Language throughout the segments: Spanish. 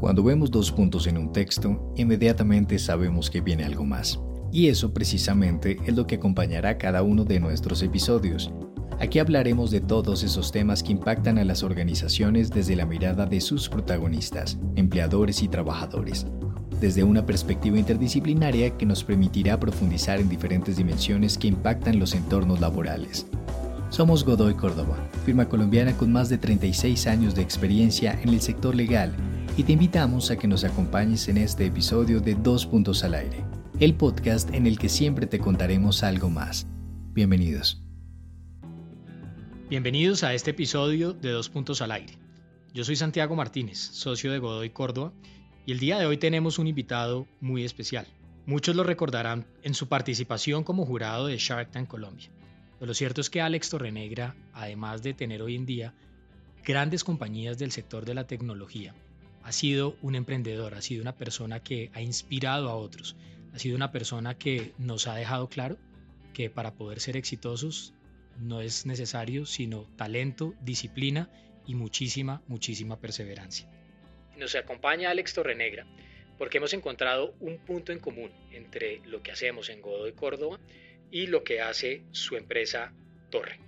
Cuando vemos dos puntos en un texto, inmediatamente sabemos que viene algo más. Y eso precisamente es lo que acompañará cada uno de nuestros episodios. Aquí hablaremos de todos esos temas que impactan a las organizaciones desde la mirada de sus protagonistas, empleadores y trabajadores, desde una perspectiva interdisciplinaria que nos permitirá profundizar en diferentes dimensiones que impactan los entornos laborales. Somos Godoy Córdoba, firma colombiana con más de 36 años de experiencia en el sector legal y te invitamos a que nos acompañes en este episodio de Dos Puntos al Aire, el podcast en el que siempre te contaremos algo más. Bienvenidos. Bienvenidos a este episodio de Dos Puntos al Aire. Yo soy Santiago Martínez, socio de Godoy Córdoba, y el día de hoy tenemos un invitado muy especial. Muchos lo recordarán en su participación como jurado de Shark Tank Colombia. Pero lo cierto es que Alex Torrenegra, además de tener hoy en día grandes compañías del sector de la tecnología, ha sido un emprendedor, ha sido una persona que ha inspirado a otros, ha sido una persona que nos ha dejado claro que para poder ser exitosos no es necesario sino talento, disciplina y muchísima, muchísima perseverancia. Nos acompaña Alex Torrenegra porque hemos encontrado un punto en común entre lo que hacemos en Godoy Córdoba y lo que hace su empresa Torre.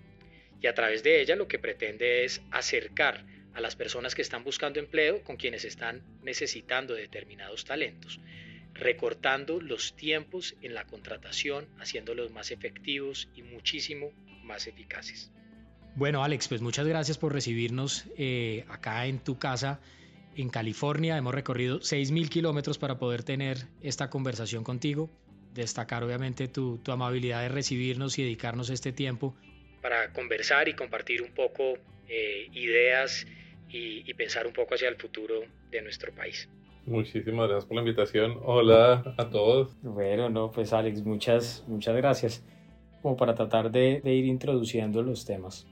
Y a través de ella lo que pretende es acercar a las personas que están buscando empleo con quienes están necesitando determinados talentos, recortando los tiempos en la contratación, haciéndolos más efectivos y muchísimo más eficaces. Bueno, Alex, pues muchas gracias por recibirnos eh, acá en tu casa en California. Hemos recorrido 6.000 kilómetros para poder tener esta conversación contigo. Destacar obviamente tu, tu amabilidad de recibirnos y dedicarnos este tiempo para conversar y compartir un poco eh, ideas y, pensar un poco hacia el futuro de nuestro país. Muchísimas gracias por la invitación. Hola a todos. Bueno, no, pues Alex, muchas, muchas gracias. Como para tratar de, ir introduciendo los temas.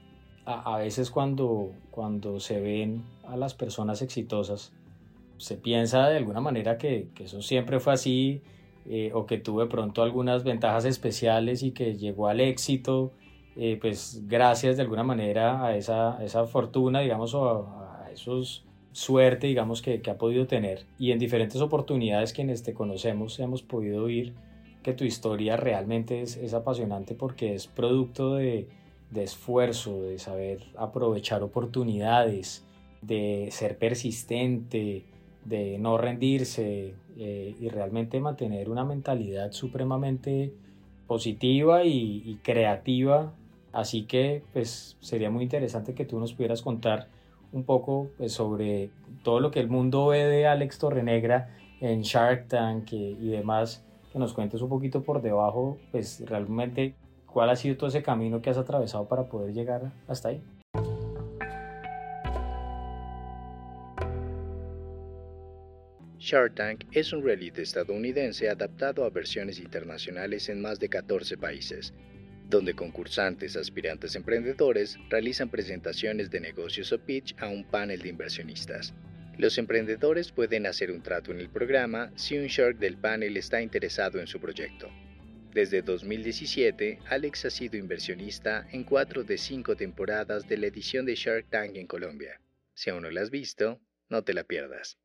A, veces cuando, cuando se ven a las personas exitosas, se piensa de alguna manera que, que eso siempre fue así eh, o que tuve pronto algunas ventajas especiales y que llegó al éxito eh, pues gracias de alguna manera a esa, esa fortuna, digamos, o a, a esos suerte, digamos, que, ha podido tener. Y en diferentes oportunidades quienes te conocemos hemos podido oír que tu historia realmente es, es apasionante porque es producto de, de, esfuerzo, de saber aprovechar oportunidades, de ser persistente, de no rendirse eh, y realmente mantener una mentalidad supremamente positiva y, y creativa Así que pues sería muy interesante que tú nos pudieras contar un poco pues, sobre todo lo que el mundo ve de Alex Torrenegra en Shark Tank y, demás, que nos cuentes un poquito por debajo, pues realmente cuál ha sido todo ese camino que has atravesado para poder llegar hasta ahí. Shark Tank es un reality estadounidense adaptado a versiones internacionales en más de 14 países donde concursantes aspirantes emprendedores realizan presentaciones de negocios o pitch a un panel de inversionistas. Los emprendedores pueden hacer un trato en el programa si un shark del panel está interesado en su proyecto. Desde 2017, Alex ha sido inversionista en cuatro de cinco temporadas de la edición de Shark Tank en Colombia. Si aún no la has visto, no te la pierdas.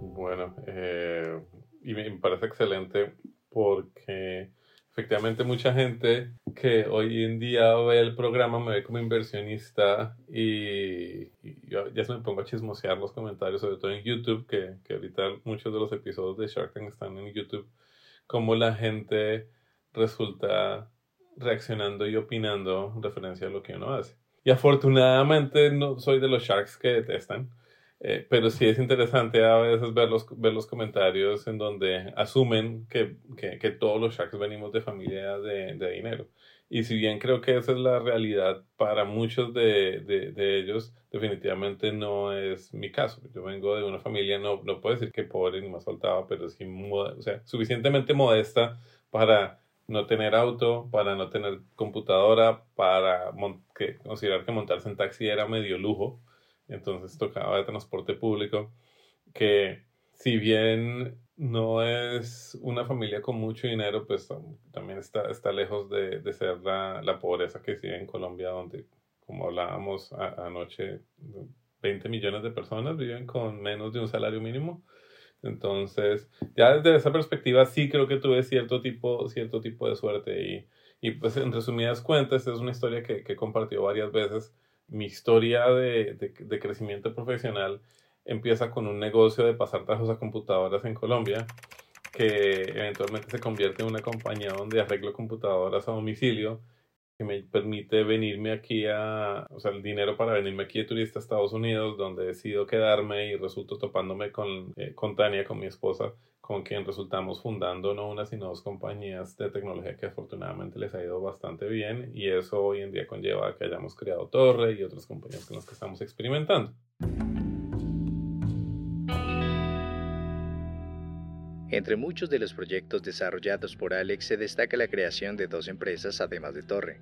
Bueno, eh, y me parece excelente porque efectivamente mucha gente que hoy en día ve el programa me ve como inversionista y, yo ya se me pongo a chismosear los comentarios, sobre todo en YouTube, que, que ahorita muchos de los episodios de Shark Tank están en YouTube, como la gente resulta reaccionando y opinando en referencia a lo que uno hace. Y afortunadamente no soy de los sharks que detestan. Eh, pero sí es interesante a veces ver los, ver los comentarios en donde asumen que, que, que todos los Sharks venimos de familia de, de, dinero. Y si bien creo que esa es la realidad para muchos de, de, de, ellos, definitivamente no es mi caso. Yo vengo de una familia, no, no puedo decir que pobre ni más faltaba, pero sí o sea, suficientemente modesta para no tener auto, para no tener computadora, para que, considerar que montarse en taxi era medio lujo entonces tocaba de transporte público, que si bien no es una familia con mucho dinero, pues también está, está lejos de, de ser la, la, pobreza que sigue en Colombia, donde como hablábamos anoche, 20 millones de personas viven con menos de un salario mínimo. Entonces, ya desde esa perspectiva sí creo que tuve cierto tipo, cierto tipo de suerte y, y pues en resumidas cuentas es una historia que, que he compartido varias veces. Mi historia de, de, crecimiento profesional empieza con un negocio de pasar trabajos a computadoras en Colombia que eventualmente se convierte en una compañía donde arreglo computadoras a domicilio que me permite venirme aquí a, o sea, el dinero para venirme aquí de turista a Estados Unidos, donde decido quedarme y resulto topándome con, eh, con Tania, con mi esposa, con quien resultamos fundando no una, sino dos compañías de tecnología que afortunadamente les ha ido bastante bien y eso hoy en día conlleva que hayamos creado Torre y otras compañías con las que estamos experimentando. Entre muchos de los proyectos desarrollados por Alex se destaca la creación de dos empresas además de Torre.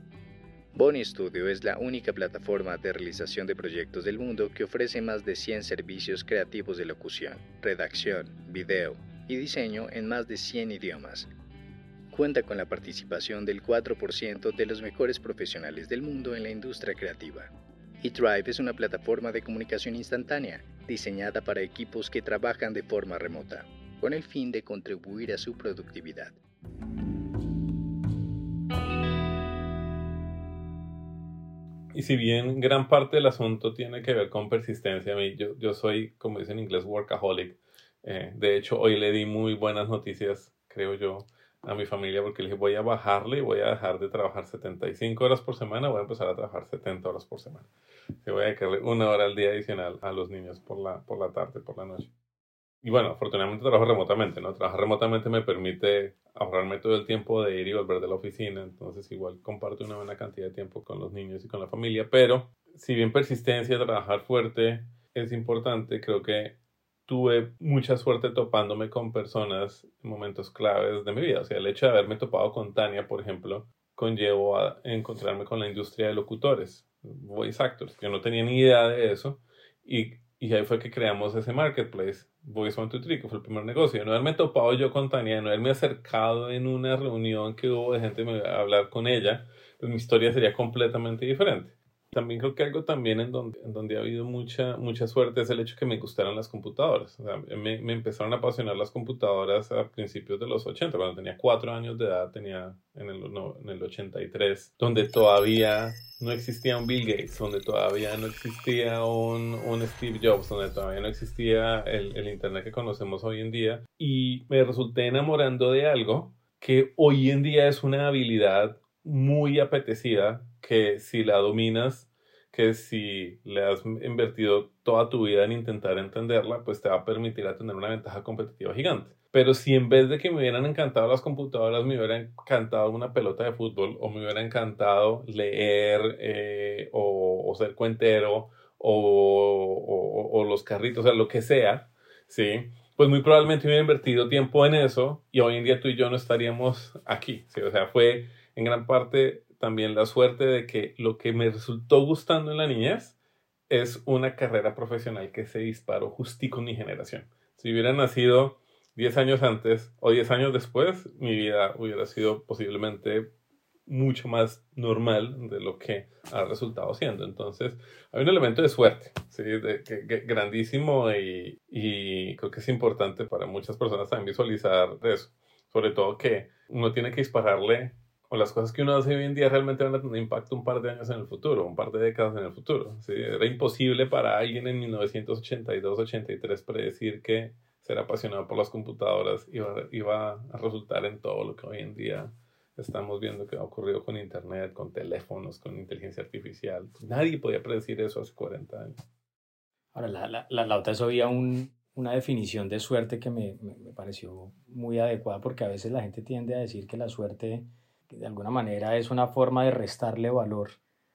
Bonnie Studio es la única plataforma de realización de proyectos del mundo que ofrece más de 100 servicios creativos de locución, redacción, video y diseño en más de 100 idiomas. Cuenta con la participación del 4% de los mejores profesionales del mundo en la industria creativa. eDrive es una plataforma de comunicación instantánea diseñada para equipos que trabajan de forma remota con el fin de contribuir a su productividad. Y si bien gran parte del asunto tiene que ver con persistencia, yo, yo soy, como dicen en inglés, workaholic. Eh, de hecho, hoy le di muy buenas noticias, creo yo, a mi familia porque le dije, voy a bajarle y voy a dejar de trabajar 75 horas por semana, voy a empezar a trabajar 70 horas por semana. Y voy a dedicarle una hora al día adicional a los niños por la, por la tarde, por la noche. Y bueno, afortunadamente trabajo remotamente, ¿no? Trabajar remotamente me permite ahorrarme todo el tiempo de ir y volver de la oficina, entonces igual comparto una buena cantidad de tiempo con los niños y con la familia, pero si bien persistencia, trabajar fuerte es importante, creo que tuve mucha suerte topándome con personas en momentos claves de mi vida. O sea, el hecho de haberme topado con Tania, por ejemplo, conllevó a encontrarme con la industria de locutores, voice actors. Yo no tenía ni idea de eso y, y ahí fue que creamos ese marketplace Voice One Two Three, que fue el primer negocio. No haberme topado yo con Tania, no haberme acercado en una reunión que hubo de gente a hablar con ella, pues mi historia sería completamente diferente. También creo que algo también en donde, en donde ha habido mucha, mucha suerte es el hecho que me gustaran las computadoras. O sea, me, me, empezaron a apasionar las computadoras a principios de los 80, cuando tenía cuatro años de edad, tenía en el, no, en el 83, donde todavía no existía un Bill Gates, donde todavía no existía un, un Steve Jobs, donde todavía no existía el, el Internet que conocemos hoy en día. Y me resulté enamorando de algo que hoy en día es una habilidad muy apetecida que si la dominas, que si le has invertido toda tu vida en intentar entenderla, pues te va a permitir tener una ventaja competitiva gigante. Pero si en vez de que me hubieran encantado las computadoras, me hubiera encantado una pelota de fútbol, o me hubiera encantado leer, eh, o, ser cuentero, o, o, los carritos, o sea, lo que sea, ¿sí? Pues muy probablemente hubiera invertido tiempo en eso, y hoy en día tú y yo no estaríamos aquí, ¿sí? O sea, fue en gran parte también la suerte de que lo que me resultó gustando en la niñez es una carrera profesional que se disparó justico en mi generación. Si hubiera nacido 10 años antes o 10 años después, mi vida hubiera sido posiblemente mucho más normal de lo que ha resultado siendo. Entonces, hay un elemento de suerte, ¿sí? de, grandísimo y, y creo que es importante para muchas personas también visualizar eso. Sobre todo que uno tiene que dispararle o las cosas que uno hace hoy en día realmente van a tener impacto un par de años en el futuro, un par de décadas en el futuro. ¿sí? Era imposible para alguien en 1982-83 predecir que ser apasionado por las computadoras iba, iba a resultar en todo lo que hoy en día estamos viendo que ha ocurrido con Internet, con teléfonos, con inteligencia artificial. Nadie podía predecir eso hace 40 años. Ahora, la, la, la, otra vez había un, una definición de suerte que me, me, me pareció muy adecuada porque a veces la gente tiende a decir que la suerte de alguna manera es una forma de restarle valor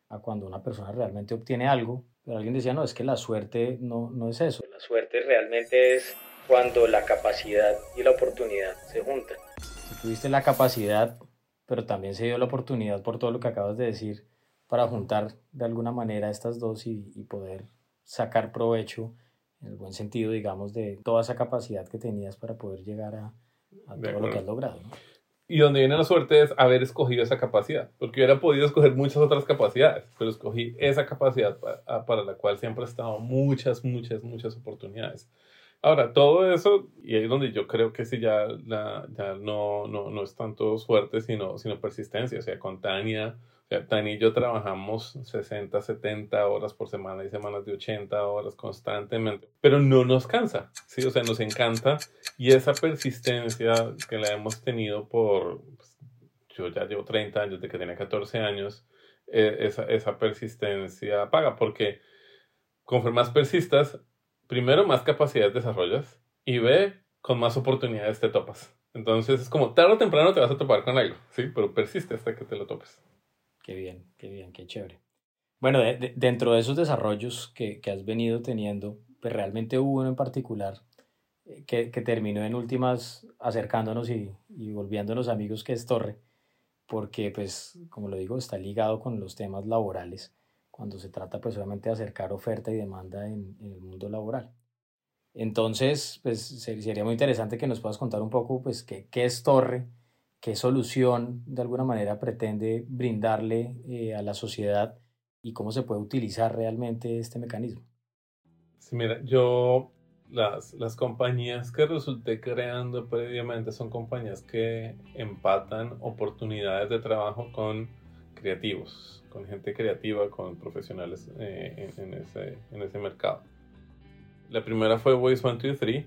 a cuando una persona realmente obtiene algo. Pero alguien decía, no, es que la suerte no, no es eso. La suerte realmente es cuando la capacidad y la oportunidad se juntan. Si tuviste la capacidad, pero también se dio la oportunidad por todo lo que acabas de decir, para juntar de alguna manera estas dos y, y poder sacar provecho, en el buen sentido, digamos, de toda esa capacidad que tenías para poder llegar a, a todo lo que has logrado. ¿no? Y donde viene la suerte es haber escogido esa capacidad, porque hubiera podido escoger muchas otras capacidades, pero escogí esa capacidad para, para la cual siempre he estado muchas, muchas, muchas oportunidades. Ahora, todo eso, y ahí es donde yo creo que sí ya, la, ya no, no, no es tanto suerte, sino, sino persistencia. O sea, con Tania, Tania y yo trabajamos 60, 70 horas por semana y semanas de 80 horas constantemente, pero no nos cansa, ¿sí? O sea, nos encanta y esa persistencia que la hemos tenido por, pues, yo ya llevo 30 años, de que tenía 14 años, eh, esa, esa persistencia paga, porque conforme más persistas, primero, más capacidades desarrollas y B, con más oportunidades te topas. Entonces es como tarde o temprano te vas a topar con algo, ¿sí? Pero persiste hasta que te lo topes. Qué bien, qué bien, qué chévere. Bueno, dentro de esos desarrollos que, que, has venido teniendo, pues realmente hubo uno en particular eh, que, que terminó en últimas acercándonos y, y, volviéndonos amigos, que es Torre, porque pues, como lo digo, está ligado con los temas laborales cuando se trata pues obviamente de acercar oferta y demanda en, el mundo laboral. Entonces, pues sería muy interesante que nos puedas contar un poco pues qué, qué es Torre, qué solución de alguna manera pretende brindarle eh, a la sociedad y cómo se puede utilizar realmente este mecanismo. Sí, mira, yo las, las compañías que resulté creando previamente son compañías que empatan oportunidades de trabajo con creativos, con gente creativa, con profesionales eh, en, ese, en ese mercado. La primera fue Voice 123,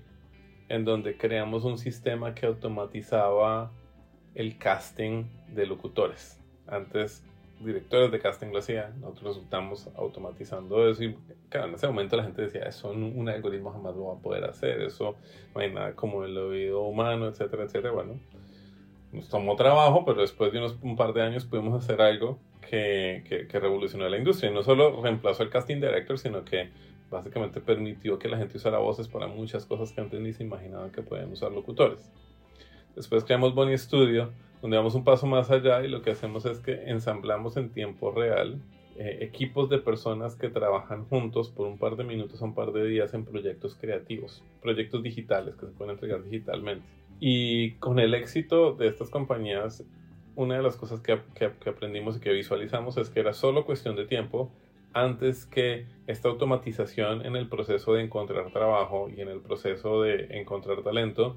en donde creamos un sistema que automatizaba el casting de locutores. Antes directores de casting lo hacían, nosotros resultamos automatizando eso y claro, en ese momento la gente decía, eso un algoritmo jamás lo va a poder hacer, eso no hay nada como el oído humano, etcétera, etcétera. Bueno, nos tomó trabajo, pero después de unos, un par de años pudimos hacer algo que, que, revolucionó la industria. Y no solo reemplazó el casting director, sino que básicamente permitió que la gente usara voces para muchas cosas que antes ni se imaginaban que podían usar locutores. Después creamos Bonnie Studio, donde vamos un paso más allá y lo que hacemos es que ensamblamos en tiempo real eh, equipos de personas que trabajan juntos por un par de minutos o un par de días en proyectos creativos, proyectos digitales que se pueden entregar digitalmente. Y con el éxito de estas compañías una de las cosas que, aprendimos y que visualizamos es que era solo cuestión de tiempo antes que esta automatización en el proceso de encontrar trabajo y en el proceso de encontrar talento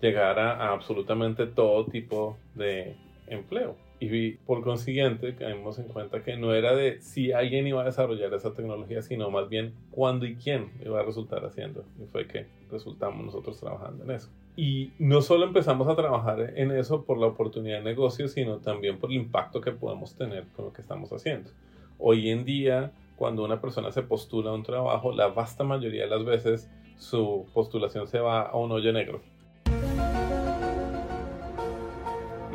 llegara a absolutamente todo tipo de empleo. Y por consiguiente caímos en cuenta que no era de si alguien iba a desarrollar esa tecnología, sino más bien cuándo y quién iba a resultar haciendo. Y fue que resultamos nosotros trabajando en eso. Y no solo empezamos a trabajar en eso por la oportunidad de negocio, sino también por el impacto que podemos tener con lo que estamos haciendo. Hoy en día, cuando una persona se postula a un trabajo, la vasta mayoría de las veces su postulación se va a un hoyo negro.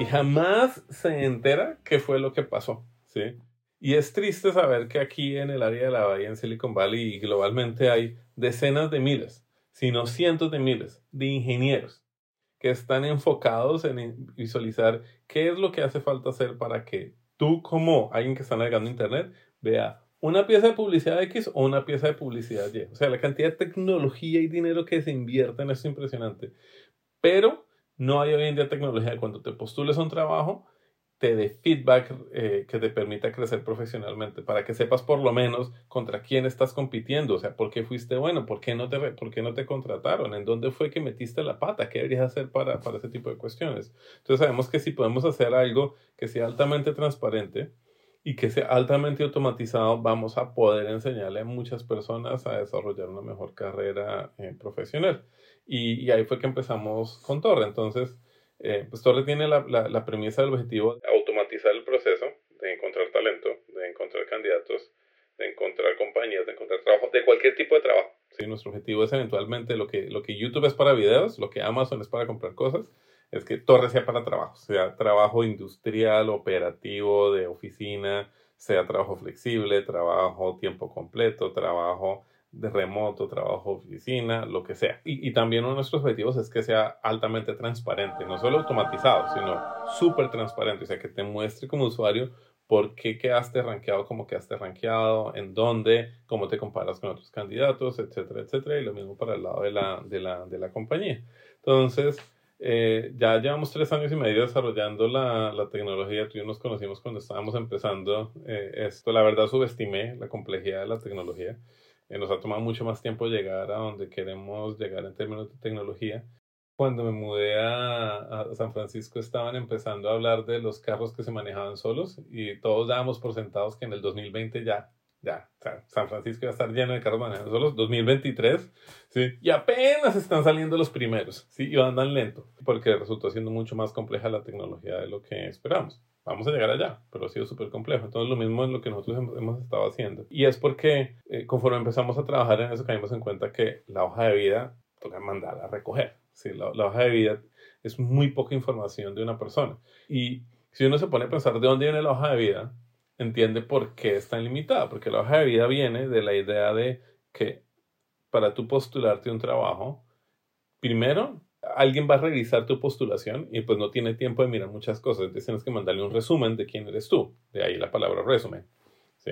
Y jamás se entera qué fue lo que pasó, ¿sí? Y es triste saber que aquí en el área de la Bahía, en Silicon Valley y globalmente hay decenas de miles sino cientos de miles de ingenieros que están enfocados en visualizar qué es lo que hace falta hacer para que tú como alguien que está navegando Internet vea una pieza de publicidad X o una pieza de publicidad Y. O sea, la cantidad de tecnología y dinero que se invierte en es impresionante. Pero no hay hoy en día tecnología cuando te postules a un trabajo, te dé feedback eh, que te permita crecer profesionalmente, para que sepas por lo menos contra quién estás compitiendo, o sea, por qué fuiste bueno, por qué no te, por qué no te contrataron, en dónde fue que metiste la pata, qué deberías hacer para, para ese tipo de cuestiones. Entonces sabemos que si podemos hacer algo que sea altamente transparente y que sea altamente automatizado, vamos a poder enseñarle a muchas personas a desarrollar una mejor carrera eh, profesional. Y, y ahí fue que empezamos con Torre. Entonces, eh, pues Torre tiene la, la, premisa del objetivo de automatizar el proceso de encontrar talento, de encontrar candidatos, de encontrar compañías, de encontrar trabajo, de cualquier tipo de trabajo. ¿sí? Nuestro objetivo es eventualmente lo que, lo que YouTube es para videos, lo que Amazon es para comprar cosas, es que Torre sea para trabajo, sea trabajo industrial, operativo, de oficina, sea trabajo flexible, trabajo tiempo completo, trabajo de remoto, trabajo, oficina, lo que sea. Y, también uno de nuestros objetivos es que sea altamente transparente, no solo automatizado, sino súper transparente, o sea, que te muestre como usuario por qué quedaste rankeado como quedaste rankeado, en dónde, cómo te comparas con otros candidatos, etcétera, etcétera, y lo mismo para el lado de la, de la, de la compañía. Entonces, eh, ya llevamos tres años y medio desarrollando la, la tecnología. Tú y yo nos conocimos cuando estábamos empezando eh, esto. La verdad subestimé la complejidad de la tecnología. Eh, nos ha tomado mucho más tiempo llegar a donde queremos llegar en términos de tecnología. Cuando me mudé a, a, San Francisco estaban empezando a hablar de los carros que se manejaban solos y todos dábamos por sentados que en el 2020 ya ya, San Francisco va a estar lleno de carros manejados solos, 2023, ¿sí? Y apenas están saliendo los primeros, ¿sí? Y andan lento, porque resultó siendo mucho más compleja la tecnología de lo que esperamos. Vamos a llegar allá, pero ha sido súper complejo. Entonces, lo mismo es lo que nosotros hemos estado haciendo. Y es porque, eh, conforme empezamos a trabajar en eso, caímos en cuenta que la hoja de vida toca mandar a recoger, ¿sí? La, la hoja de vida es muy poca información de una persona. Y si uno se pone a pensar de dónde viene la hoja de vida, entiende por qué es tan limitada, porque la hoja de vida viene de la idea de que para tú postularte un trabajo, primero alguien va a revisar tu postulación y pues no tiene tiempo de mirar muchas cosas, entonces tienes que mandarle un resumen de quién eres tú, de ahí la palabra resumen, ¿sí?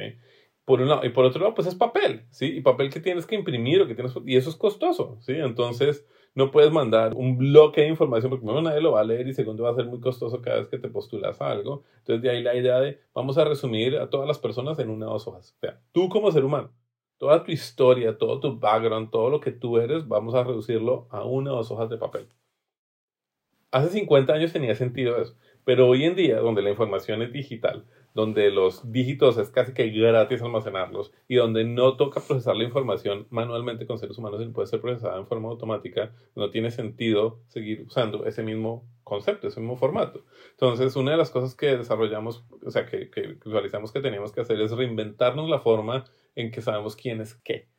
Por un lado, y por otro lado, pues es papel, ¿sí? Y papel que tienes que imprimir o que tienes, y eso es costoso, ¿sí? Entonces, no puedes mandar un bloque de información porque primero nadie lo va a leer y segundo va a ser muy costoso cada vez que te postulas a algo. Entonces de ahí la idea de vamos a resumir a todas las personas en una o dos hojas. O sea, tú como ser humano, toda tu historia, todo tu background, todo lo que tú eres, vamos a reducirlo a una o dos hojas de papel. Hace 50 años tenía sentido eso, pero hoy en día, donde la información es digital, donde los dígitos es casi que gratis almacenarlos y donde no toca procesar la información manualmente con seres humanos y puede ser procesada en forma automática, no tiene sentido seguir usando ese mismo concepto, ese mismo formato. Entonces, una de las cosas que desarrollamos, o sea, que, que visualizamos que teníamos que hacer es reinventarnos la forma en que sabemos quién es qué.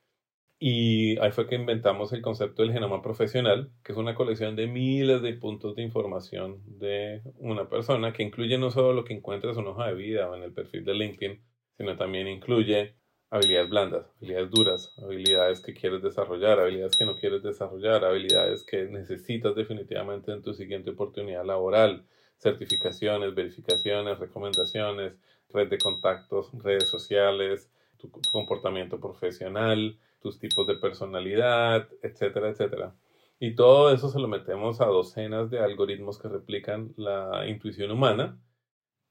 Y ahí fue que inventamos el concepto del genoma profesional, que es una colección de miles de puntos de información de una persona, que incluye no solo lo que encuentras en una hoja de vida o en el perfil de LinkedIn, sino también incluye habilidades blandas, habilidades duras, habilidades que quieres desarrollar, habilidades que no quieres desarrollar, habilidades que necesitas definitivamente en tu siguiente oportunidad laboral, certificaciones, verificaciones, recomendaciones, red de contactos, redes sociales, tu, tu comportamiento profesional, tus tipos de personalidad, etcétera, etcétera. Y todo eso se lo metemos a docenas de algoritmos que replican la intuición humana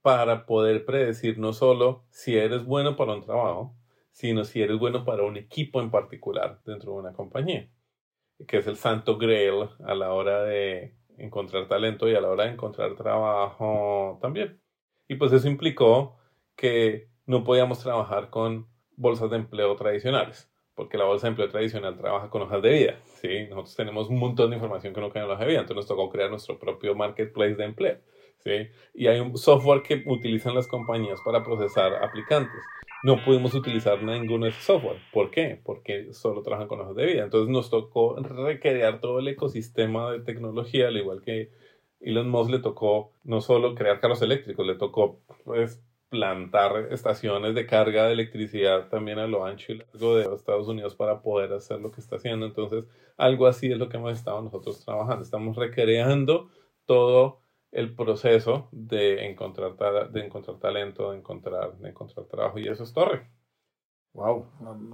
para poder predecir no solo si eres bueno para un trabajo, sino si eres bueno para un equipo en particular dentro de una compañía, que es el santo grail a la hora de encontrar talento y a la hora de encontrar trabajo también. Y pues eso implicó que no podíamos trabajar con bolsas de empleo tradicionales porque la bolsa de empleo tradicional trabaja con hojas de vida, ¿sí? Nosotros tenemos un montón de información que no cae en la hoja de vida, entonces nos tocó crear nuestro propio marketplace de empleo, ¿sí? Y hay un software que utilizan las compañías para procesar aplicantes. No pudimos utilizar ninguno de esos software. ¿Por qué? Porque solo trabajan con hojas de vida. Entonces nos tocó recrear todo el ecosistema de tecnología, al igual que Elon Musk le tocó no solo crear carros eléctricos, le tocó pues, plantar estaciones de carga de electricidad también a lo ancho y largo de Estados Unidos para poder hacer lo que está haciendo. Entonces, algo así es lo que hemos estado nosotros trabajando. Estamos recreando todo el proceso de encontrar, de encontrar talento, de encontrar, de encontrar trabajo y eso es torre. Wow,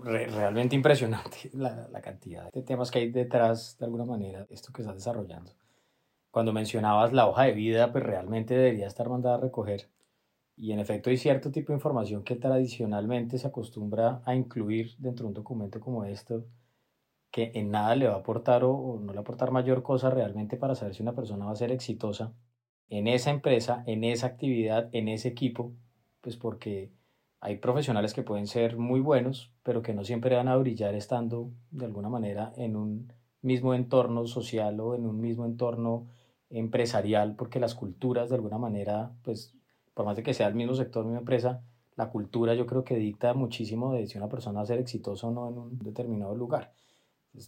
realmente impresionante la, la cantidad de temas que hay detrás de alguna manera esto que estás desarrollando. Cuando mencionabas la hoja de vida, pues realmente debería estar mandada a recoger y en efecto hay cierto tipo de información que tradicionalmente se acostumbra a incluir dentro de un documento como esto, que en nada le va a aportar o, no le va a aportar mayor cosa realmente para saber si una persona va a ser exitosa en esa empresa, en esa actividad, en ese equipo, pues porque hay profesionales que pueden ser muy buenos, pero que no siempre van a brillar estando de alguna manera en un mismo entorno social o en un mismo entorno empresarial, porque las culturas de alguna manera pues por más de que sea el mismo sector, misma empresa, la cultura yo creo que dicta muchísimo de si una persona va a ser exitosa o no en un determinado lugar.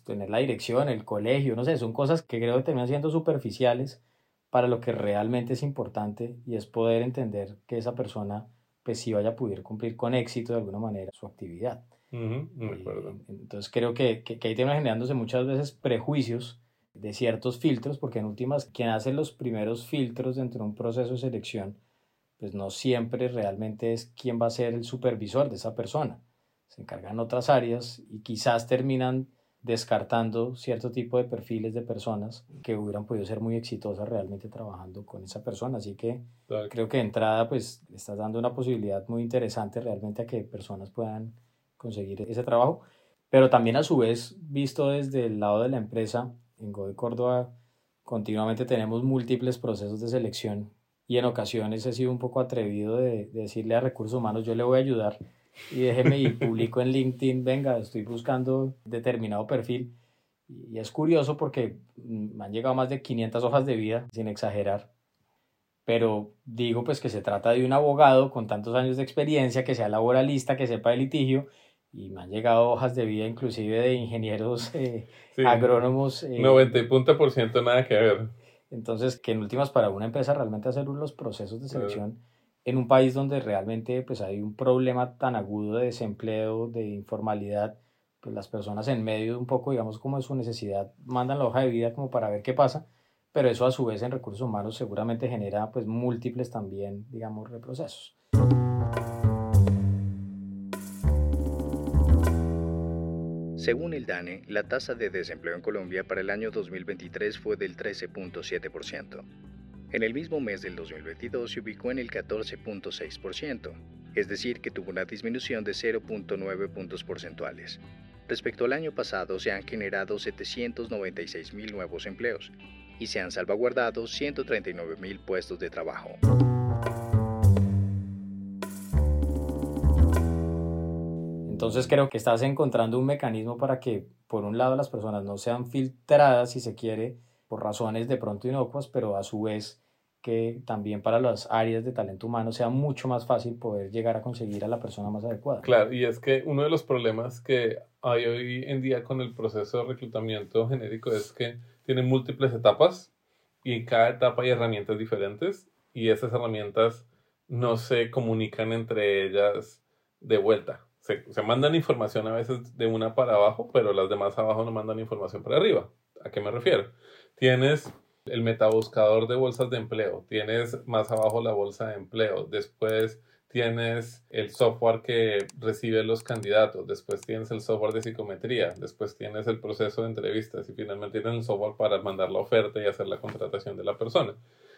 tener la dirección, el colegio, no sé, son cosas que creo que terminan siendo superficiales para lo que realmente es importante y es poder entender que esa persona pues sí vaya a poder cumplir con éxito de alguna manera su actividad. Uh entonces creo que, que, que ahí terminan generándose muchas veces prejuicios de ciertos filtros, porque en últimas quien hace los primeros filtros dentro de un proceso de selección pues no siempre realmente es quién va a ser el supervisor de esa persona. Se encargan otras áreas y quizás terminan descartando cierto tipo de perfiles de personas que hubieran podido ser muy exitosas realmente trabajando con esa persona. Así que creo que de entrada pues estás dando una posibilidad muy interesante realmente a que personas puedan conseguir ese trabajo. Pero también a su vez, visto desde el lado de la empresa, en Godoy Córdoba continuamente tenemos múltiples procesos de selección y en ocasiones he sido un poco atrevido de, de decirle a recursos humanos, yo le voy a ayudar y déjeme y publico en LinkedIn, venga, estoy buscando determinado perfil. Y es curioso porque me han llegado más de 500 hojas de vida, sin exagerar. Pero digo pues que se trata de un abogado con tantos años de experiencia, que sea laboralista, que sepa de litigio, y me han llegado hojas de vida inclusive de ingenieros eh, agrónomos. Eh, 90 por ciento nada que ver. Entonces, que en últimas para una empresa realmente hacer los procesos de selección en un país donde realmente pues hay un problema tan agudo de desempleo, de informalidad, pues las personas en medio de un poco, digamos, como de su necesidad, mandan la hoja de vida como para ver qué pasa, pero eso a su vez en recursos humanos seguramente genera pues múltiples también, digamos, reprocesos. Según el DANE, la tasa de desempleo en Colombia para el año 2023 fue del 13.7%. En el mismo mes del 2022 se ubicó en el 14.6%, es decir, que tuvo una disminución de 0.9 puntos porcentuales. Respecto al año pasado se han generado 796 mil nuevos empleos y se han salvaguardado 139 mil puestos de trabajo. Entonces creo que estás encontrando un mecanismo para que, por un lado, las personas no sean filtradas, si se quiere, por razones de pronto inocuas, pero a su vez que también para las áreas de talento humano sea mucho más fácil poder llegar a conseguir a la persona más adecuada. Claro, y es que uno de los problemas que hay hoy en día con el proceso de reclutamiento genérico es que tiene múltiples etapas y en cada etapa hay herramientas diferentes y esas herramientas no se comunican entre ellas de vuelta. Se, mandan información a veces de una para abajo, pero las demás abajo no mandan información para arriba. ¿A qué me refiero? Tienes el metabuscador de bolsas de empleo, tienes más abajo la bolsa de empleo, después tienes el software que recibe los candidatos, después tienes el software de psicometría, después tienes el proceso de entrevistas y finalmente tienes el software para mandar la oferta y hacer la contratación de la persona.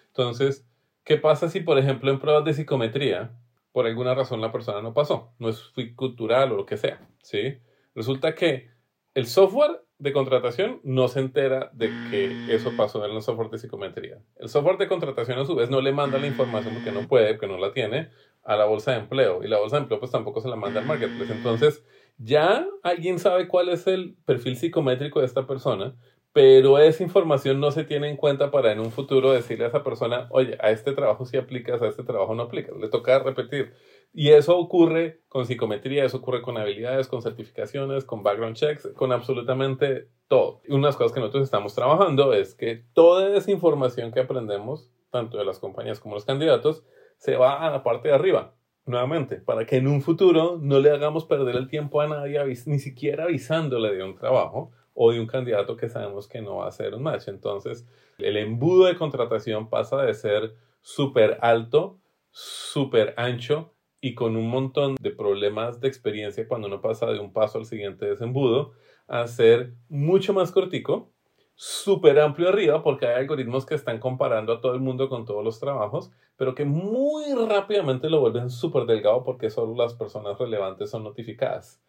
Entonces, ¿qué pasa si, por ejemplo, en pruebas de psicometría, por alguna razón la persona no pasó? No es cultural o lo que sea, ¿sí? Resulta que el software de contratación no se entera de que eso pasó en el software de psicometría. El software de contratación a su vez no le manda la información porque no puede, porque no la tiene, a la bolsa de empleo. Y la bolsa de empleo pues tampoco se la manda al marketplace. Entonces ya alguien sabe cuál es el perfil psicométrico de esta persona, pero esa información no se tiene en cuenta para en un futuro decirle a esa persona, oye, a este trabajo sí aplicas, a este trabajo no aplicas. Le toca repetir. Y eso ocurre con psicometría, eso ocurre con habilidades, con certificaciones, con background checks, con absolutamente todo. Y una cosas que nosotros estamos trabajando es que toda esa información que aprendemos, tanto de las compañías como los candidatos, se va a la parte de arriba, nuevamente, para que en un futuro no le hagamos perder el tiempo a nadie, ni siquiera avisándole de un trabajo o de un candidato que sabemos que no va a ser un match. Entonces, el embudo de contratación pasa de ser súper alto, súper ancho, y con un montón de problemas de experiencia cuando uno pasa de un paso al siguiente desembudo a ser mucho más cortico, súper amplio arriba, porque hay algoritmos que están comparando a todo el mundo con todos los trabajos, pero que muy rápidamente lo vuelven súper delgado porque solo las personas relevantes son notificadas.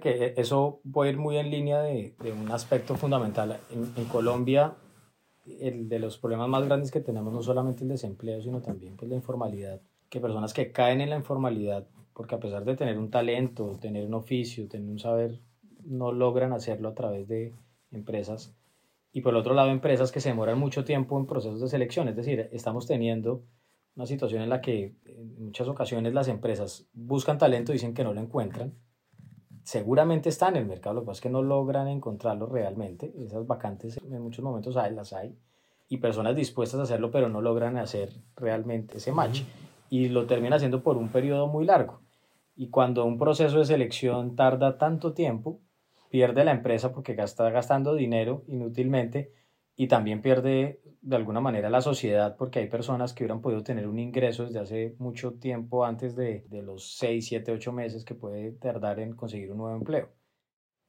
Que eso puede ir muy en línea de, de un aspecto fundamental. En, en, Colombia, el de los problemas más grandes que tenemos no solamente el desempleo, sino también pues, la informalidad que personas que caen en la informalidad, porque a pesar de tener un talento, tener un oficio, tener un saber, no logran hacerlo a través de empresas. Y por el otro lado, empresas que se demoran mucho tiempo en procesos de selección. Es decir, estamos teniendo una situación en la que en muchas ocasiones las empresas buscan talento y dicen que no lo encuentran. Seguramente están en el mercado, lo que pasa es que no logran encontrarlo realmente. Esas vacantes en muchos momentos hay, las hay. Y personas dispuestas a hacerlo, pero no logran hacer realmente ese match y lo termina haciendo por un periodo muy largo. Y cuando un proceso de selección tarda tanto tiempo, pierde la empresa porque está gastando dinero inútilmente y también pierde de alguna manera la sociedad porque hay personas que hubieran podido tener un ingreso desde hace mucho tiempo antes de, de los 6, 7, 8 meses que puede tardar en conseguir un nuevo empleo.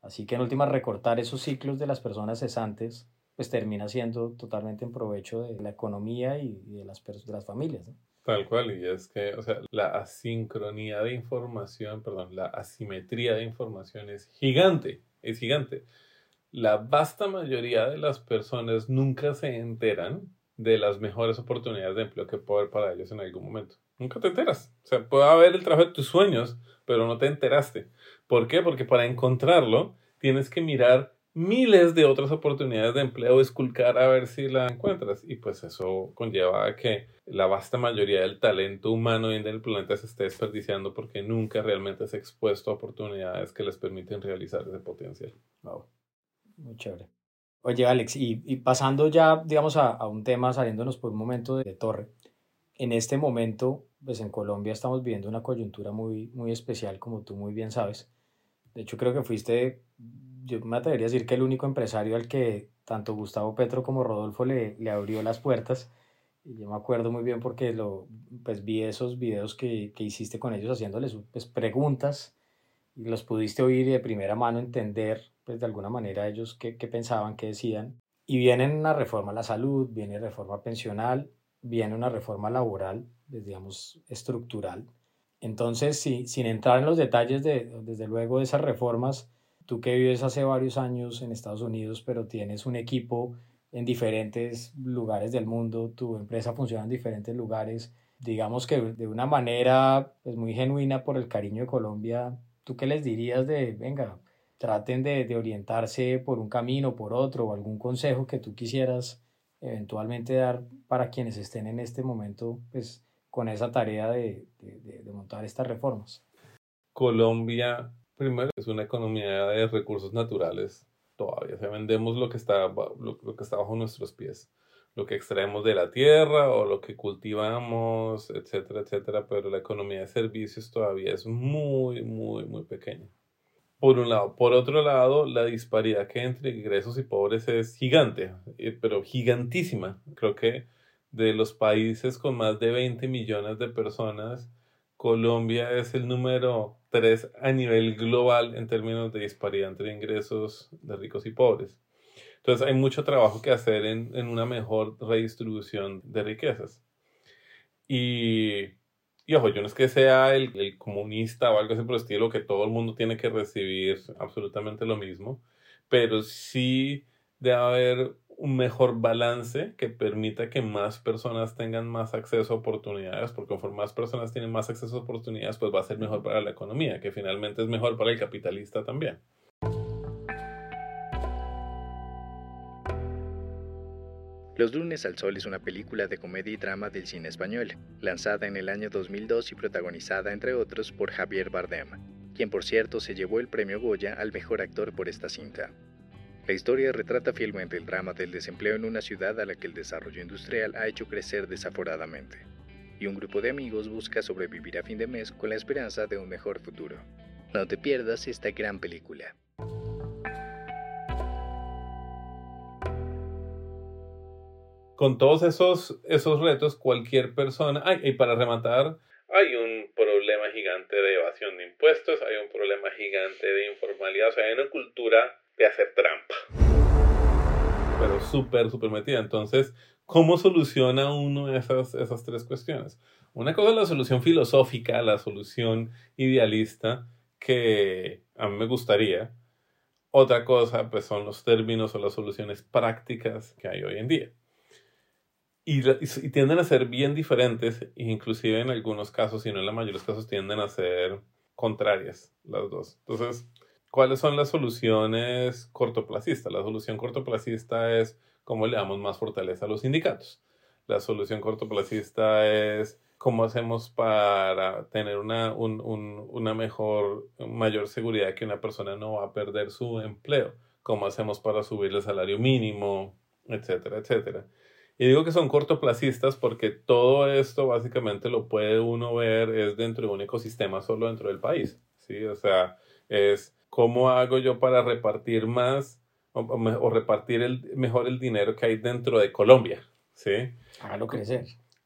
Así que en última recortar esos ciclos de las personas cesantes pues termina siendo totalmente en provecho de la economía y, de, las, de las familias. Tal cual, y es que, o sea, la asincronía de información, perdón, la asimetría de información es gigante, es gigante. La vasta mayoría de las personas nunca se enteran de las mejores oportunidades de empleo que puede haber para ellos en algún momento. Nunca te enteras. O sea, puede haber el trabajo de tus sueños, pero no te enteraste. ¿Por qué? Porque para encontrarlo tienes que mirar miles de otras oportunidades de empleo, esculcar a ver si la encuentras. Y pues eso conlleva a que la vasta mayoría del talento humano en el planeta se esté desperdiciando porque nunca realmente es expuesto a oportunidades que les permiten realizar ese potencial. Wow. Muy chévere. Oye, Alex, y, pasando ya, digamos, a, un tema, saliéndonos por un momento de, torre, en este momento, pues en Colombia estamos viviendo una coyuntura muy, muy especial, como tú muy bien sabes. De hecho, creo que fuiste yo me atrevería a decir que el único empresario al que tanto Gustavo Petro como Rodolfo le, le abrió las puertas. Y yo me acuerdo muy bien porque lo, pues vi esos videos que, que hiciste con ellos haciéndoles pues, preguntas y los pudiste oír y de primera mano entender pues de alguna manera ellos qué, qué pensaban, qué decían. Y viene una reforma a la salud, viene reforma pensional, viene una reforma laboral, pues, digamos, estructural. Entonces, sí, sin entrar en los detalles de, desde luego, de esas reformas, tú que vives hace varios años en Estados Unidos, pero tienes un equipo en diferentes lugares del mundo, tu empresa funciona en diferentes lugares, digamos que de una manera pues, muy genuina por el cariño de Colombia, ¿tú qué les dirías de, venga, traten de, orientarse por un camino, por otro, o algún consejo que tú quisieras eventualmente dar para quienes estén en este momento pues, con esa tarea de, de, montar estas reformas? Colombia Primero, es una economía de recursos naturales todavía. Vendemos lo que, está, lo, que está bajo nuestros pies. Lo que extraemos de la tierra o lo que cultivamos, etcétera, etcétera. Pero la economía de servicios todavía es muy, muy, muy pequeña. Por un lado. Por otro lado, la disparidad que hay entre ingresos y pobres es gigante, eh, pero gigantísima. Creo que de los países con más de 20 millones de personas, Colombia es el número 3 a nivel global en términos de disparidad entre ingresos de ricos y pobres. Entonces hay mucho trabajo que hacer en, en una mejor redistribución de riquezas. Y, y, ojo, yo no es que sea el, el comunista o algo así por el estilo que todo el mundo tiene que recibir absolutamente lo mismo, pero sí debe haber un mejor balance que permita que más personas tengan más acceso a oportunidades, porque conforme más personas tienen más acceso a oportunidades, pues va a ser mejor para la economía, que finalmente es mejor para el capitalista también. Los lunes al sol es una película de comedia y drama del cine español, lanzada en el año 2002 y protagonizada entre otros por Javier Bardem, quien por cierto se llevó el premio Goya al mejor actor por esta cinta. La historia retrata fielmente el drama del desempleo en una ciudad a la que el desarrollo industrial ha hecho crecer desaforadamente, y un grupo de amigos busca sobrevivir a fin de mes con la esperanza de un mejor futuro. No te pierdas esta gran película. Con todos esos, esos retos, cualquier persona, y para rematar, hay un problema gigante de evasión de impuestos, hay un problema gigante de informalidad, o sea, hay una cultura de hacer trampa. Pero súper, súper metida. Entonces, ¿cómo soluciona uno esas, esas tres cuestiones? Una cosa es la solución filosófica, la solución idealista que a mí me gustaría. Otra cosa, pues, son los términos o las soluciones prácticas que hay hoy en día. Y, y, tienden a ser bien diferentes, inclusive en algunos casos, y no en la mayoría de los casos, tienden a ser contrarias las dos. Entonces, ¿Cuáles son las soluciones cortoplacistas? La solución cortoplacista es cómo le damos más fortaleza a los sindicatos. La solución cortoplacista es cómo hacemos para tener una, una mejor, mayor seguridad que una persona no va a perder su empleo. Cómo hacemos para subir el salario mínimo, etcétera, etcétera. Y digo que son cortoplacistas porque todo esto básicamente lo puede uno ver es dentro de un ecosistema solo dentro del país. ¿sí? O sea, es ¿Cómo hago yo para repartir más o, repartir el, mejor el dinero que hay dentro de Colombia? ¿Sí? Hágalo crecer.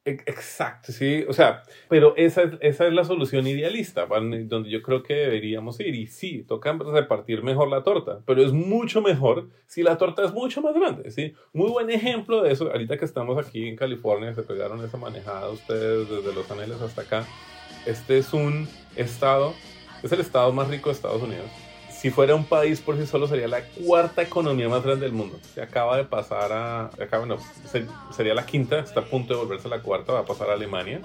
Exacto, sí, o sea, pero esa es, esa es la solución idealista, donde yo creo que deberíamos ir. Y sí, toca repartir mejor la torta, pero es mucho mejor si la torta es mucho más grande, ¿sí? Muy buen ejemplo de eso, ahorita que estamos aquí en California, se pegaron esa manejada ustedes desde Los Ángeles hasta acá. Este es un estado, es el estado más rico de Estados Unidos si fuera un país por sí solo sería la cuarta economía más grande del mundo. Se acaba de pasar a, acaba, no, sería la quinta, está a punto de volverse la cuarta, va a pasar a Alemania.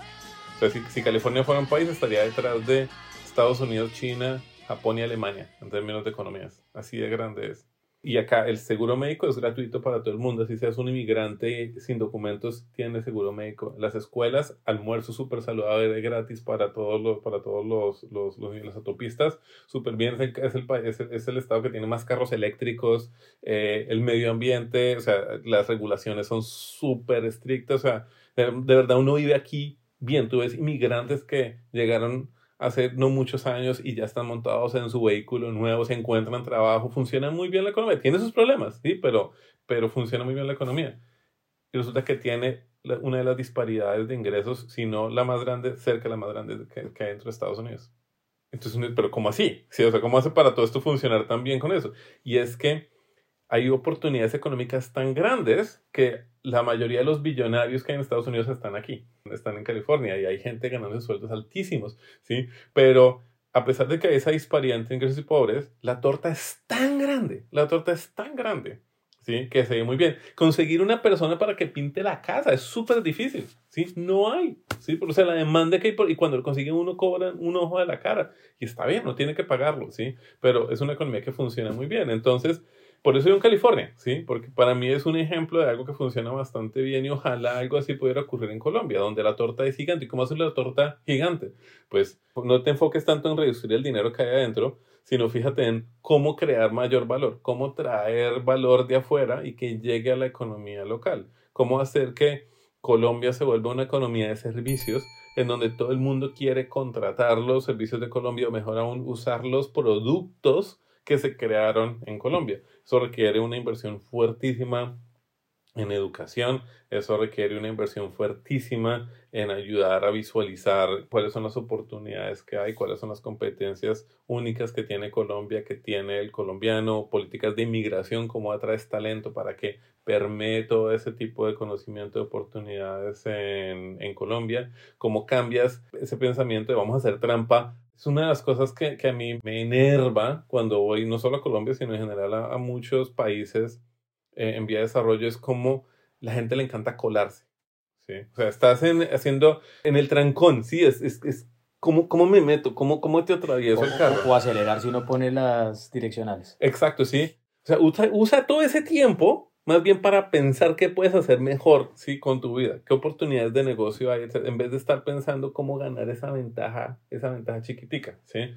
Sea, si, si California fuera un país estaría detrás de Estados Unidos, China, Japón y Alemania en términos de economías. Así de grande es. Y acá el seguro médico es gratuito para todo el mundo. Si seas un inmigrante sin documentos, tienes seguro médico. Las escuelas, almuerzo súper saludable gratis para todos los, para todos los, los, los las autopistas. Súper bien. Es el, es, el, es, el, estado que tiene más carros eléctricos. Eh, el medio ambiente, o sea, las regulaciones son súper estrictas. O sea, de, de verdad uno vive aquí bien. Tú ves inmigrantes que llegaron hace no muchos años y ya están montados en su vehículo nuevo, se encuentran trabajo, funciona muy bien la economía. Tiene sus problemas, sí, pero, pero funciona muy bien la economía. Y resulta que tiene una de las disparidades de ingresos, si no la más grande, cerca de la más grande que, que hay dentro de Estados Unidos. Entonces, pero ¿cómo así? Sí, o sea, ¿cómo hace para todo esto funcionar tan bien con eso? Y es que hay oportunidades económicas tan grandes que la mayoría de los billonarios que hay en Estados Unidos están aquí, están en California y hay gente ganando sueldos altísimos, ¿sí? Pero a pesar de que hay esa disparidad entre ingresos y pobres, la torta es tan grande, la torta es tan grande, ¿sí? Que se ve muy bien. Conseguir una persona para que pinte la casa es súper difícil, ¿sí? No hay, ¿sí? O sea, la demanda que hay y cuando lo consiguen uno cobran un ojo de la cara y está bien, no tiene que pagarlo, ¿sí? Pero es una economía que funciona muy bien. Entonces, por eso yo en California, ¿sí? Porque para mí es un ejemplo de algo que funciona bastante bien y ojalá algo así pudiera ocurrir en Colombia, donde la torta es gigante. ¿Y cómo hacer la torta gigante? Pues no te enfoques tanto en reducir el dinero que hay adentro, sino fíjate en cómo crear mayor valor, cómo traer valor de afuera y que llegue a la economía local, cómo hacer que Colombia se vuelva una economía de servicios en donde todo el mundo quiere contratar los servicios de Colombia o mejor aún usar los productos que se crearon en Colombia. Eso requiere una inversión fuertísima en educación, eso requiere una inversión fuertísima en ayudar a visualizar cuáles son las oportunidades que hay, cuáles son las competencias únicas que tiene Colombia, que tiene el colombiano, políticas de inmigración, cómo atraes talento para que permee todo ese tipo de conocimiento de oportunidades en, en Colombia, cómo cambias ese pensamiento de vamos a hacer trampa es una de las cosas que, que, a mí me enerva cuando voy no solo a Colombia, sino en general a, muchos países eh, en vía de desarrollo, es como la gente le encanta colarse. ¿sí? O sea, estás en, haciendo en el trancón, sí, es, es, es ¿cómo, ¿cómo, me meto? ¿Cómo, cómo te atravieso el carro? O acelerar si uno pone las direccionales. Exacto, sí. O sea, usa, usa todo ese tiempo más bien para pensar qué puedes hacer mejor ¿sí? con tu vida, qué oportunidades de negocio hay, en vez de estar pensando cómo ganar esa ventaja, esa ventaja chiquitica, ¿sí?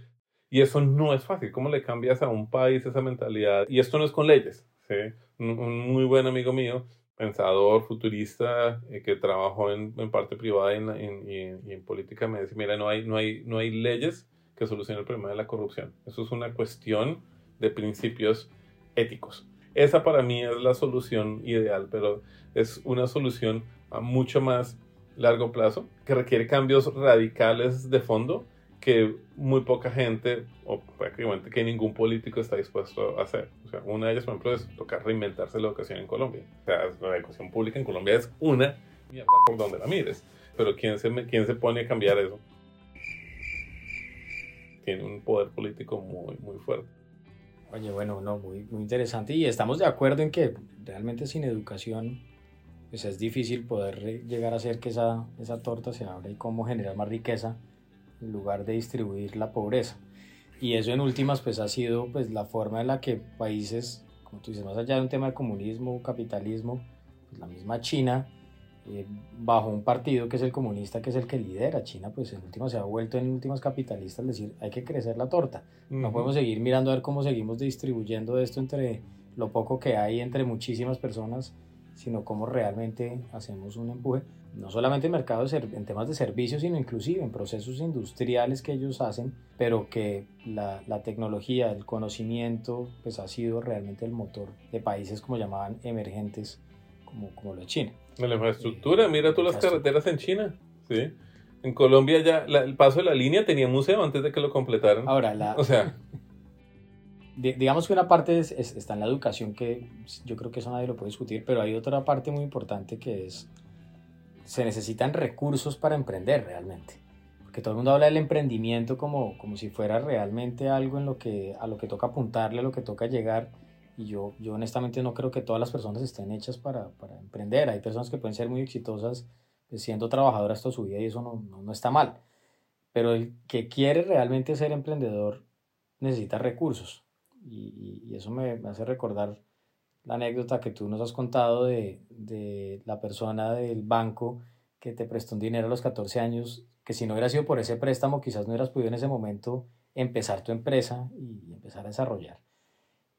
Y eso no es fácil, ¿cómo le cambias a un país esa mentalidad? Y esto no es con leyes, ¿sí? Un, muy buen amigo mío, pensador, futurista, eh, que trabajó en, en, parte privada y en, y en, política, me dice, mira, no hay, no, hay, no hay leyes que solucionen el problema de la corrupción. Eso es una cuestión de principios éticos. Esa para mí es la solución ideal, pero es una solución a mucho más largo plazo que requiere cambios radicales de fondo que muy poca gente o prácticamente que ningún político está dispuesto a hacer. O una de ellas, por ejemplo, es tocar reinventarse la educación en Colombia. O sea, la educación pública en Colombia es una mierda por donde la mires. Pero ¿quién se, ¿quién se pone a cambiar eso? Tiene un poder político muy, muy fuerte. Oye, bueno, no, muy, muy interesante y estamos de acuerdo en que realmente sin educación pues es difícil poder llegar a hacer que esa, esa torta se abra y cómo generar más riqueza en lugar de distribuir la pobreza. Y eso en últimas pues ha sido pues la forma en la que países, como tú dices, más allá de un tema de comunismo, capitalismo, pues la misma China eh, bajo un partido que es el comunista, que es el que lidera China, pues en últimas se ha vuelto en últimas capitalistas, es decir, hay que crecer la torta. No podemos seguir mirando a ver cómo seguimos distribuyendo esto entre lo poco que hay entre muchísimas personas, sino cómo realmente hacemos un empuje, no solamente en mercados, en temas de servicios, sino inclusive en procesos industriales que ellos hacen, pero que la, la tecnología, el conocimiento, pues ha sido realmente el motor de países como llamaban emergentes, como, como lo de China. La infraestructura, mira tú las carreteras en China, ¿sí? En Colombia ya el paso de la línea tenía museo antes de que lo completaran. Ahora, la, o sea, digamos que una parte está en la educación que yo creo que eso nadie lo puede discutir, pero hay otra parte muy importante que es se necesitan recursos para emprender realmente. Porque todo el mundo habla del emprendimiento como, como si fuera realmente algo en lo que, a lo que toca apuntarle, a lo que toca llegar. Y yo, yo honestamente no creo que todas las personas estén hechas para, para emprender. Hay personas que pueden ser muy exitosas pues, siendo trabajadoras toda su vida y eso no, no, no está mal. Pero el que quiere realmente ser emprendedor necesita recursos. Y, y, eso me, hace recordar la anécdota que tú nos has contado de, de, la persona del banco que te prestó un dinero a los 14 años, que si no hubiera sido por ese préstamo, quizás no hubieras podido en ese momento empezar tu empresa y empezar a desarrollar.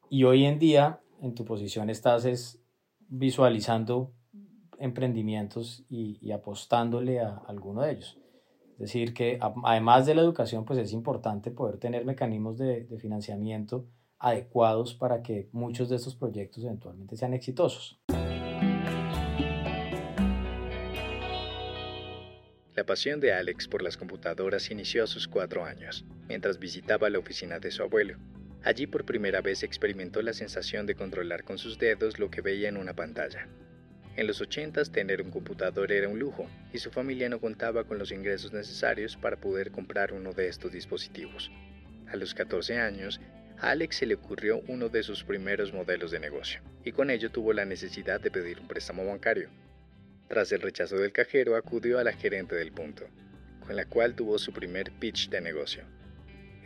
Y hoy en día, en tu posición, estás es visualizando emprendimientos y, apostándole a, alguno de ellos. Es decir, que además de la educación, pues es importante poder tener mecanismos de financiamiento adecuados para que muchos de estos proyectos eventualmente sean exitosos. La pasión de Alex por las computadoras inició a sus cuatro años, mientras visitaba la oficina de su abuelo. Allí por primera vez experimentó la sensación de controlar con sus dedos lo que veía en una pantalla. En los 80 tener un computador era un lujo y su familia no contaba con los ingresos necesarios para poder comprar uno de estos dispositivos. A los 14 años, a Alex se le ocurrió uno de sus primeros modelos de negocio, y con ello tuvo la necesidad de pedir un préstamo bancario. Tras el rechazo del cajero, acudió a la gerente del punto, con la cual tuvo su primer pitch de negocio.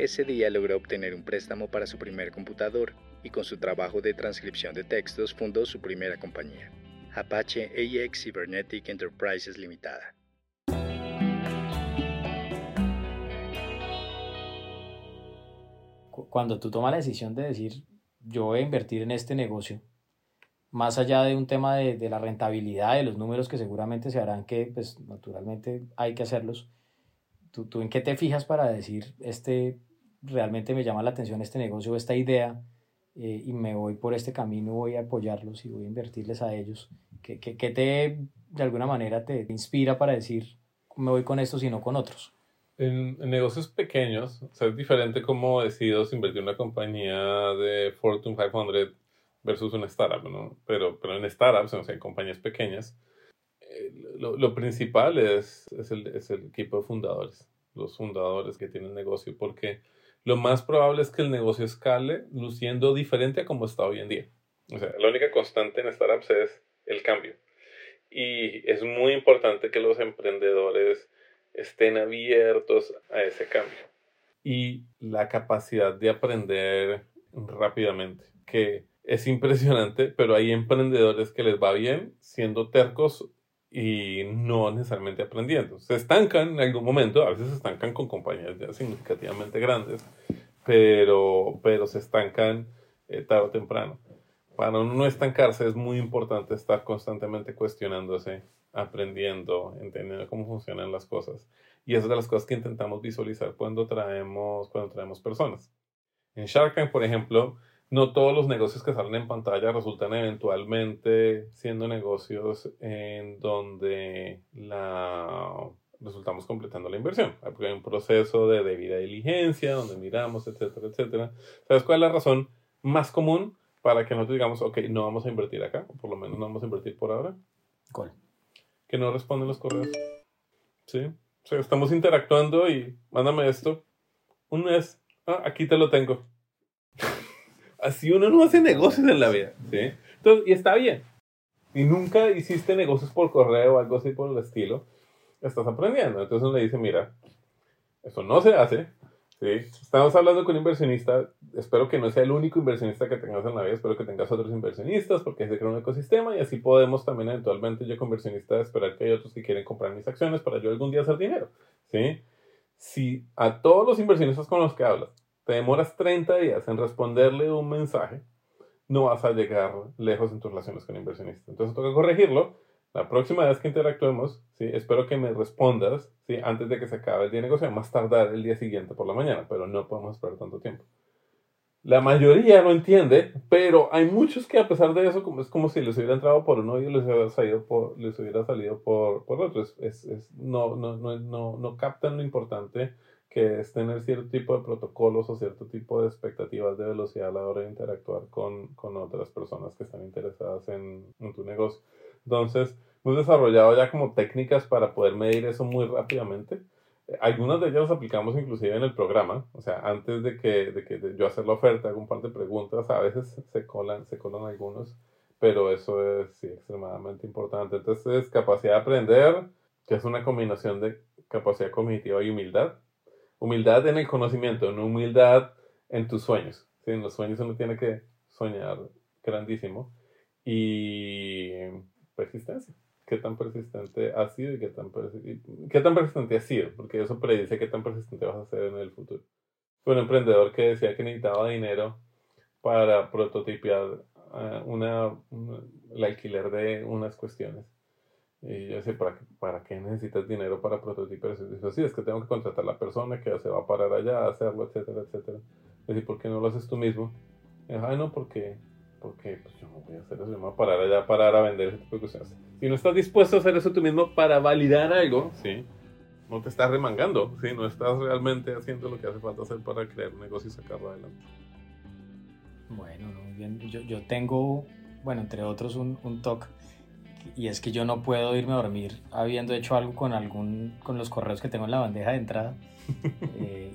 Ese día logró obtener un préstamo para su primer computador y con su trabajo de transcripción de textos fundó su primera compañía, Apache AX Cybernetic Enterprises Limitada. cuando tú tomas la decisión de decir, yo voy a invertir en este negocio, más allá de un tema de, de, la rentabilidad, de los números que seguramente se harán, que pues naturalmente hay que hacerlos, ¿tú, ¿tú, en qué te fijas para decir, este realmente me llama la atención este negocio, esta idea, eh, y me voy por este camino, voy a apoyarlos y voy a invertirles a ellos? ¿Qué, qué, qué te, de alguna manera, te inspira para decir, me voy con estos y no con otros? En, negocios pequeños, o es diferente como decidos invertir una compañía de Fortune 500 versus una startup, ¿no? Pero, pero en startups, o sea, en compañías pequeñas, eh, lo, lo, principal es, es, el, es el equipo de fundadores, los fundadores que tienen negocio, porque lo más probable es que el negocio escale luciendo diferente a como está hoy en día. O sea, la única constante en startups es el cambio. Y es muy importante que los emprendedores estén abiertos a ese cambio. Y la capacidad de aprender rápidamente, que es impresionante, pero hay emprendedores que les va bien siendo tercos y no necesariamente aprendiendo. Se estancan en algún momento, a veces se estancan con compañías ya significativamente grandes, pero, pero se estancan eh, tarde o temprano. Para no estancarse es muy importante estar constantemente cuestionándose aprendiendo, entendiendo cómo funcionan las cosas. Y es de las cosas que intentamos visualizar cuando traemos, cuando traemos personas. En Shark Tank, por ejemplo, no todos los negocios que salen en pantalla resultan eventualmente siendo negocios en donde la resultamos completando la inversión. Hay un proceso de debida diligencia, donde miramos, etcétera, etcétera. ¿Sabes cuál es la razón más común para que nosotros digamos, ok, no vamos a invertir acá, o por lo menos no vamos a invertir por ahora? ¿Cuál? que no responden los correos. ¿Sí? O sea, estamos interactuando y mándame esto. Un mes. Ah, aquí te lo tengo. Así uno no hace negocios en la vida. ¿sí? Entonces, y está bien. Y nunca hiciste negocios por correo o algo así por el estilo. Estás aprendiendo. Entonces uno le dice, mira, eso no se hace. ¿sí? Estamos hablando con un inversionista. Espero que no sea el único inversionista que tengas en la vida. Espero que tengas otros inversionistas porque se crea un ecosistema y así podemos también eventualmente yo como inversionista esperar que hay otros que quieren comprar mis acciones para yo algún día hacer dinero. ¿sí? Si a todos los inversionistas con los que hablas te demoras 30 días en responderle un mensaje, no vas a llegar lejos en tus relaciones con inversionistas. Entonces toca corregirlo la próxima vez que interactuemos, ¿sí? espero que me respondas ¿sí? antes de que se acabe el día de negocio, más tardar el día siguiente por la mañana, pero no podemos esperar tanto tiempo. La mayoría lo entiende, pero hay muchos que a pesar de eso, es como si les hubiera entrado por uno y les hubiera salido por, les hubiera salido por, por otro. Es, es, no, no, no, no captan lo importante que es tener cierto tipo de protocolos o cierto tipo de expectativas de velocidad a la hora de interactuar con, con otras personas que están interesadas en, en tu negocio. Entonces, hemos desarrollado ya como técnicas para poder medir eso muy rápidamente algunas de ellas las aplicamos inclusive en el programa, o sea, antes de que, de que yo hacer la oferta, hago un par de preguntas, a veces se colan, se colan algunos, pero eso es sí, extremadamente importante. Entonces, capacidad de aprender, que es una combinación de capacidad cognitiva y humildad. Humildad en el conocimiento, no humildad en tus sueños. ¿sí? En los sueños uno tiene que soñar grandísimo. Y persistencia qué tan persistente has sido y qué tan, qué tan persistente has sido, porque eso predice qué tan persistente vas a ser en el futuro. Fue un emprendedor que decía que necesitaba dinero para prototipiar eh, una, el alquiler de unas cuestiones. Y yo decía, ¿para, ¿para qué necesitas dinero para prototipiar eso? dijo, sí, es que tengo que contratar a la persona que se va a parar allá a hacerlo, etcétera, etcétera. Y decía, ¿por qué no lo haces tú mismo? Dijo, ay, no, porque porque pues, yo no voy a hacer eso, yo me voy a parar allá, parar a vender ese tipo de cosas. Si no estás dispuesto a hacer eso tú mismo para validar algo, ¿sí? no te estás remangando, ¿sí? no estás realmente haciendo lo que hace falta hacer para crear un negocio y sacarlo adelante. Bueno, bien. Yo, yo tengo, bueno, entre otros, un, un TOC y es que yo no puedo irme a dormir habiendo hecho algo con algún con los correos que tengo en la bandeja de entrada. Eh,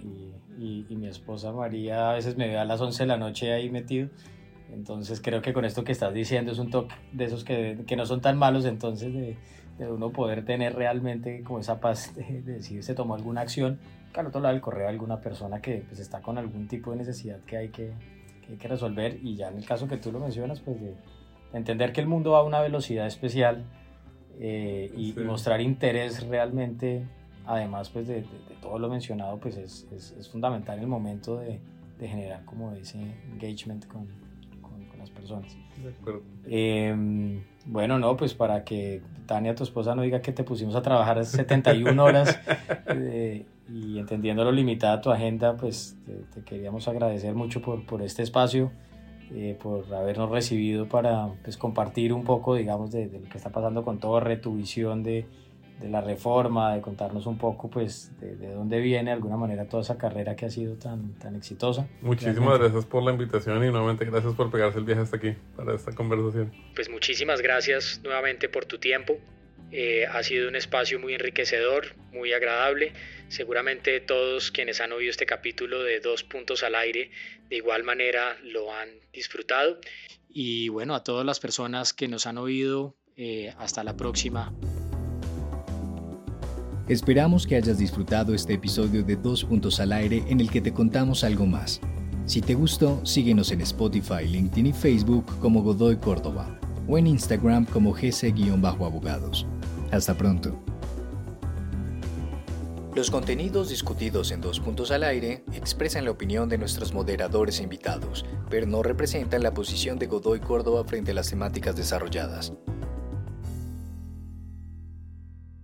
y, y, mi esposa María a veces me ve a las 11 de la noche ahí metido. Entonces creo que con esto que estás diciendo es un toque de esos que, que no son tan malos, entonces de, de, uno poder tener realmente como esa paz de, decir se tomó alguna acción, que al otro lado del correo alguna persona que pues, está con algún tipo de necesidad que hay que, que hay que resolver. Y ya en el caso que tú lo mencionas, pues de entender que el mundo va a una velocidad especial eh, y, mostrar interés realmente, además pues de, todo lo mencionado, pues es, es, es fundamental en el momento de, generar como ese engagement con, personas. Em, bueno, no, pues para que Tania, tu esposa, no diga que te pusimos a trabajar 71 horas eh, y entendiendo lo limitada tu agenda, pues te, queríamos agradecer mucho por, por este espacio, eh, por habernos recibido para pues, compartir un poco, digamos, de, de lo que está pasando con Torre, tu visión de de la reforma, de contarnos un poco pues de, dónde viene de alguna manera toda esa carrera que ha sido tan, tan exitosa. Muchísimas gracias por la invitación y nuevamente gracias por pegarse el viaje hasta aquí para esta conversación. Pues muchísimas gracias nuevamente por tu tiempo. Eh, ha sido un espacio muy enriquecedor, muy agradable. Seguramente todos quienes han oído este capítulo de Dos Puntos al Aire de igual manera lo han disfrutado. Y bueno, a todas las personas que nos han oído, eh, hasta la próxima. Esperamos que hayas disfrutado este episodio de Dos Puntos al Aire en el que te contamos algo más. Si te gustó, síguenos en Spotify, LinkedIn y Facebook como Godoy Córdoba o en Instagram como gc-abogados. Hasta pronto. Los contenidos discutidos en Dos Puntos al Aire expresan la opinión de nuestros moderadores e invitados, pero no representan la posición de Godoy Córdoba frente a las temáticas desarrolladas.